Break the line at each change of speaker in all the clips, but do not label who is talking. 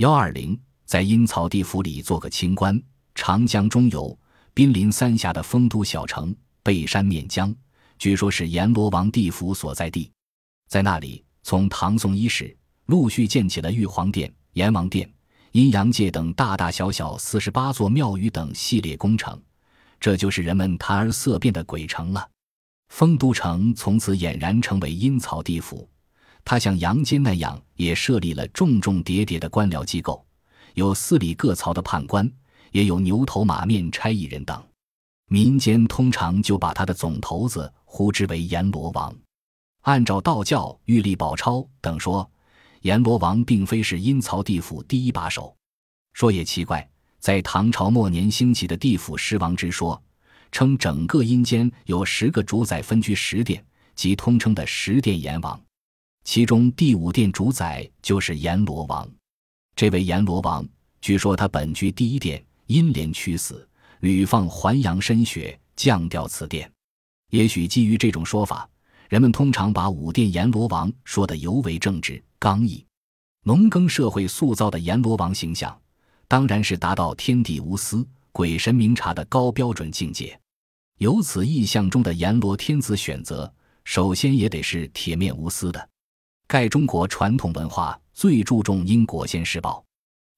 幺二零，在阴曹地府里做个清官，长江中游，濒临三峡的丰都小城，背山面江，据说是阎罗王地府所在地。在那里，从唐宋伊始，陆续建起了玉皇殿、阎王殿、阴阳界等大大小小四十八座庙宇等系列工程，这就是人们谈而色变的鬼城了。丰都城从此俨然成为阴曹地府，他像阳间那样，也设立了重重叠叠的官僚机构，有司礼各曹的判官，也有牛头马面差役人等。民间通常就把他的总头子呼之为阎罗王。按照道教《玉历宝钞》等说，阎罗王并非是阴曹地府第一把手。说也奇怪，在唐朝末年兴起的地府十王之说。称整个阴间有十个主宰分居十殿，即通称的十殿阎王。其中第五殿主宰就是阎罗王。这位阎罗王，据说他本居第一殿，因连屈死，屡放还阳身血，降掉此殿。也许基于这种说法，人们通常把五殿阎罗王说得尤为正直刚毅。农耕社会塑造的阎罗王形象，当然是达到天地无私。鬼神明察的高标准境界，由此意象中的阎罗天子选择，首先也得是铁面无私的。盖中国传统文化最注重因果现世报，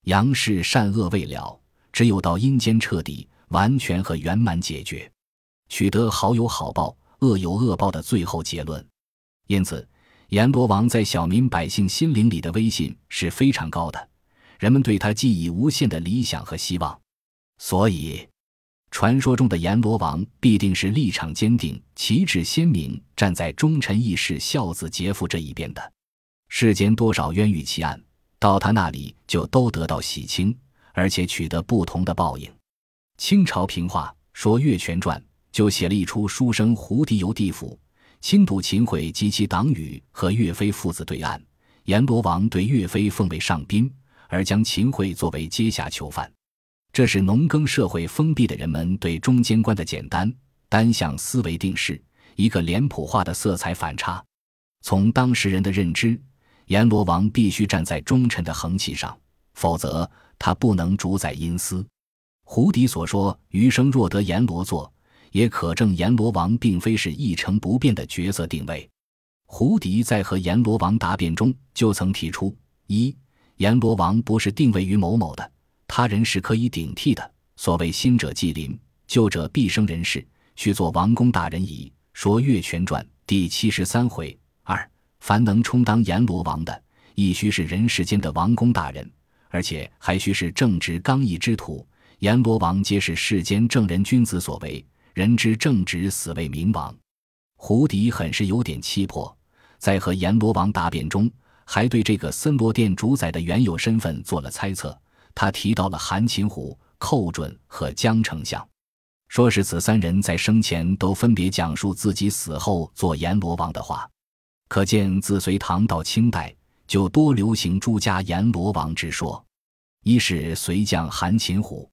阳世善恶未了，只有到阴间彻底、完全和圆满解决，取得好有好报、恶有恶报的最后结论。因此，阎罗王在小民百姓心灵里的威信是非常高的，人们对他寄以无限的理想和希望。所以，传说中的阎罗王必定是立场坚定、旗帜鲜明，站在忠臣义士、孝子杰父这一边的。世间多少冤狱奇案，到他那里就都得到洗清，而且取得不同的报应。清朝评话说《岳全传》就写了一出书生胡迪游地府，亲睹秦桧及其党羽和岳飞父子对岸，阎罗王对岳飞奉为上宾，而将秦桧作为阶下囚犯。这是农耕社会封闭的人们对中间官的简单单向思维定式，一个脸谱化的色彩反差。从当事人的认知，阎罗王必须站在忠臣的横旗上，否则他不能主宰阴司。胡迪所说“余生若得阎罗座”，也可证阎罗王并非是一成不变的角色定位。胡迪在和阎罗王答辩中就曾提出：一，阎罗王不是定位于某某的。他人是可以顶替的。所谓新者既临，旧者必生人事，去做王公大人矣。说《岳全传》第七十三回，凡能充当阎罗王的，亦须是人世间的王公大人，而且还须是正直刚毅之徒。阎罗王皆是世间正人君子所为，人之正直，死为明王。胡迪很是有点气魄，在和阎罗王答辩中，还对这个森罗殿主宰的原有身份做了猜测。他提到了韩擒虎、寇准和江丞相，说是此三人在生前都分别讲述自己死后做阎罗王的话，可见自隋唐到清代就多流行朱家阎罗王之说。一是隋将韩擒虎，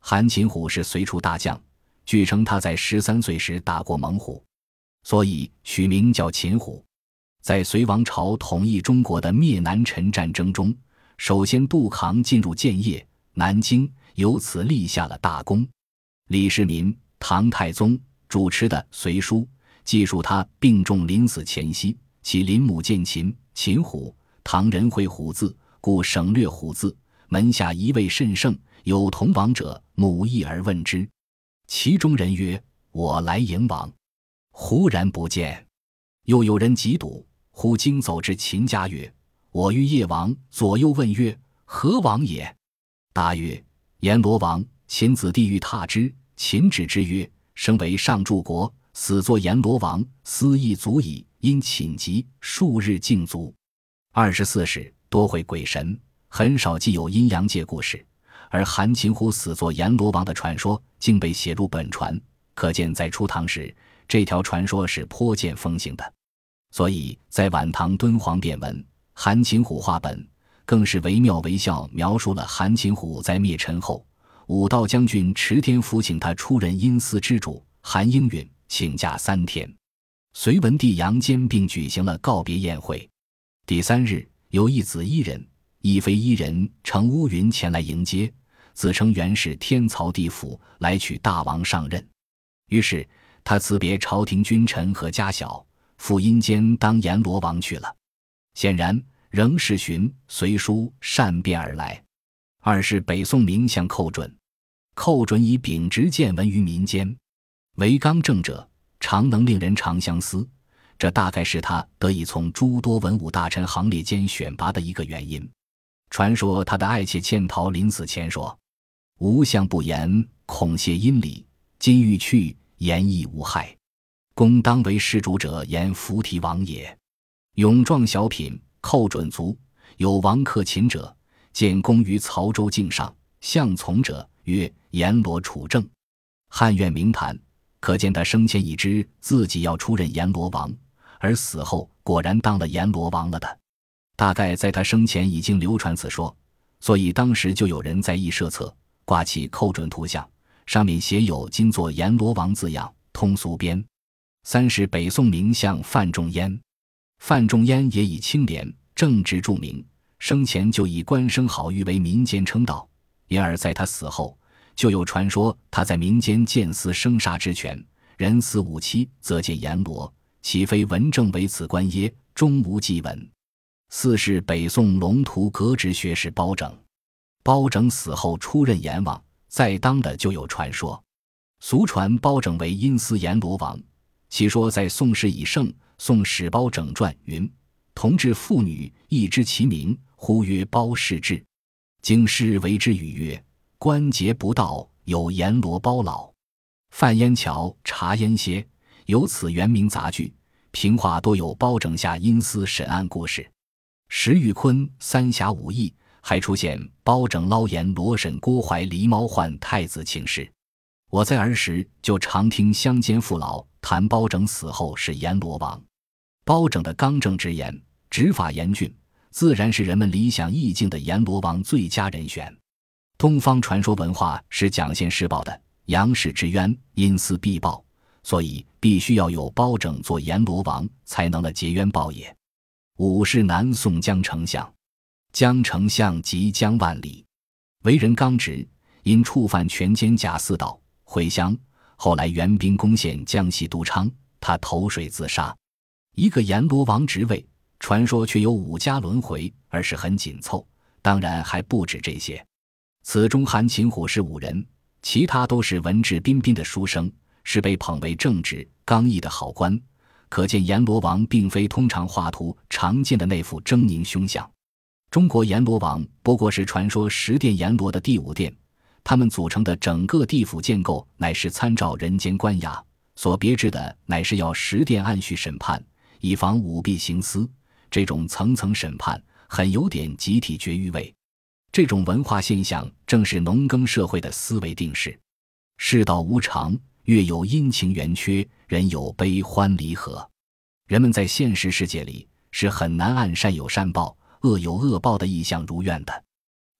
韩擒虎是隋初大将，据称他在十三岁时打过猛虎，所以取名叫擒虎。在隋王朝统一中国的灭南陈战争中。首先杜康进入建业、南京，由此立下了大功。李世民、唐太宗主持的《隋书》记述他病重临死前夕，其林母见秦秦虎，唐人会虎字，故省略虎字。门下一位甚盛，有同往者，母意而问之，其中人曰：“我来迎王，忽然不见。”又有人疾堵，忽经走至秦家曰。我欲夜王，左右问曰：“何王也？”答曰：“阎罗王。”秦子弟欲踏之，秦止之曰：“生为上柱国，死作阎罗王，思亦足矣。”因寝疾数日，静足。二十四史多会鬼神，很少记有阴阳界故事，而韩擒虎死作阎罗王的传说竟被写入本传，可见在初唐时，这条传说是颇见风行的。所以在晚唐敦煌变文。韩擒虎话本更是惟妙惟肖，描述了韩擒虎在灭陈后，武道将军池天福请他出任阴司之主，韩应允，请假三天。隋文帝杨坚并举行了告别宴会。第三日，有一子一人，一妃一人乘乌云前来迎接，自称原是天曹地府来取大王上任。于是他辞别朝廷君臣和家小，赴阴间当阎罗王去了。显然仍是寻隋书善变而来。二是北宋名相寇准，寇准以秉直见闻于民间，为刚正者，常能令人长相思。这大概是他得以从诸多文武大臣行列间选拔的一个原因。传说他的爱妾倩桃临死前说：“无相不言，恐泄阴礼；今欲去，言亦无害。公当为施主者，言菩提王也。”勇壮小品，寇准卒。有王克勤者，见公于曹州境上，相从者曰：“阎罗处正。”汉苑名谈，可见他生前已知自己要出任阎罗王。而死后果然当了阎罗王了的，大概在他生前已经流传此说，所以当时就有人在议社册挂起寇准图像，上面写有“今作阎罗王”字样，通俗编。三是北宋名相范仲淹，范仲淹也以清廉正直著名，生前就以官声好誉为民间称道，因而在他死后就有传说他在民间见私生杀之权，人死五七则见阎罗。岂非文正为此官耶？终无记闻。四是北宋龙图阁直学士包拯，包拯死后出任阎王，在当的就有传说，俗传包拯为阴司阎罗王。其说在《宋史以盛》《宋史包拯传》云：同治妇女亦知其名，呼曰包氏志。经师为之语曰：关节不到，有阎罗包老。范烟桥查烟歇。由此原名杂剧，评话多有包拯下阴司审案故事。石玉坤《三侠五义》还出现包拯捞阎罗审郭槐狸猫换太子情事。我在儿时就常听乡间父老谈包拯死后是阎罗王。包拯的刚正直言、执法严峻，自然是人们理想意境的阎罗王最佳人选。东方传说文化是讲现世报的，杨氏之冤，阴司必报。所以必须要有包拯做阎罗王，才能了结冤报也。五是南宋江丞相，江丞相即江万里，为人刚直，因触犯权奸贾似道回乡，后来援兵攻陷江西都昌，他投水自杀。一个阎罗王职位，传说却有五家轮回，而是很紧凑。当然还不止这些，此中韩擒虎是五人，其他都是文质彬彬的书生。是被捧为正直刚毅的好官，可见阎罗王并非通常画图常见的那副狰狞凶相。中国阎罗王不过是传说十殿阎罗的第五殿，他们组成的整个地府建构乃是参照人间官衙所别致的，乃是要十殿按序审判，以防舞弊行私。这种层层审判，很有点集体绝育味。这种文化现象，正是农耕社会的思维定式。世道无常。月有阴晴圆缺，人有悲欢离合。人们在现实世界里是很难按善有善报、恶有恶报的意向如愿的。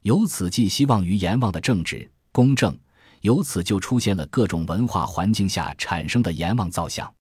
由此寄希望于阎王的正直公正，由此就出现了各种文化环境下产生的阎王造像。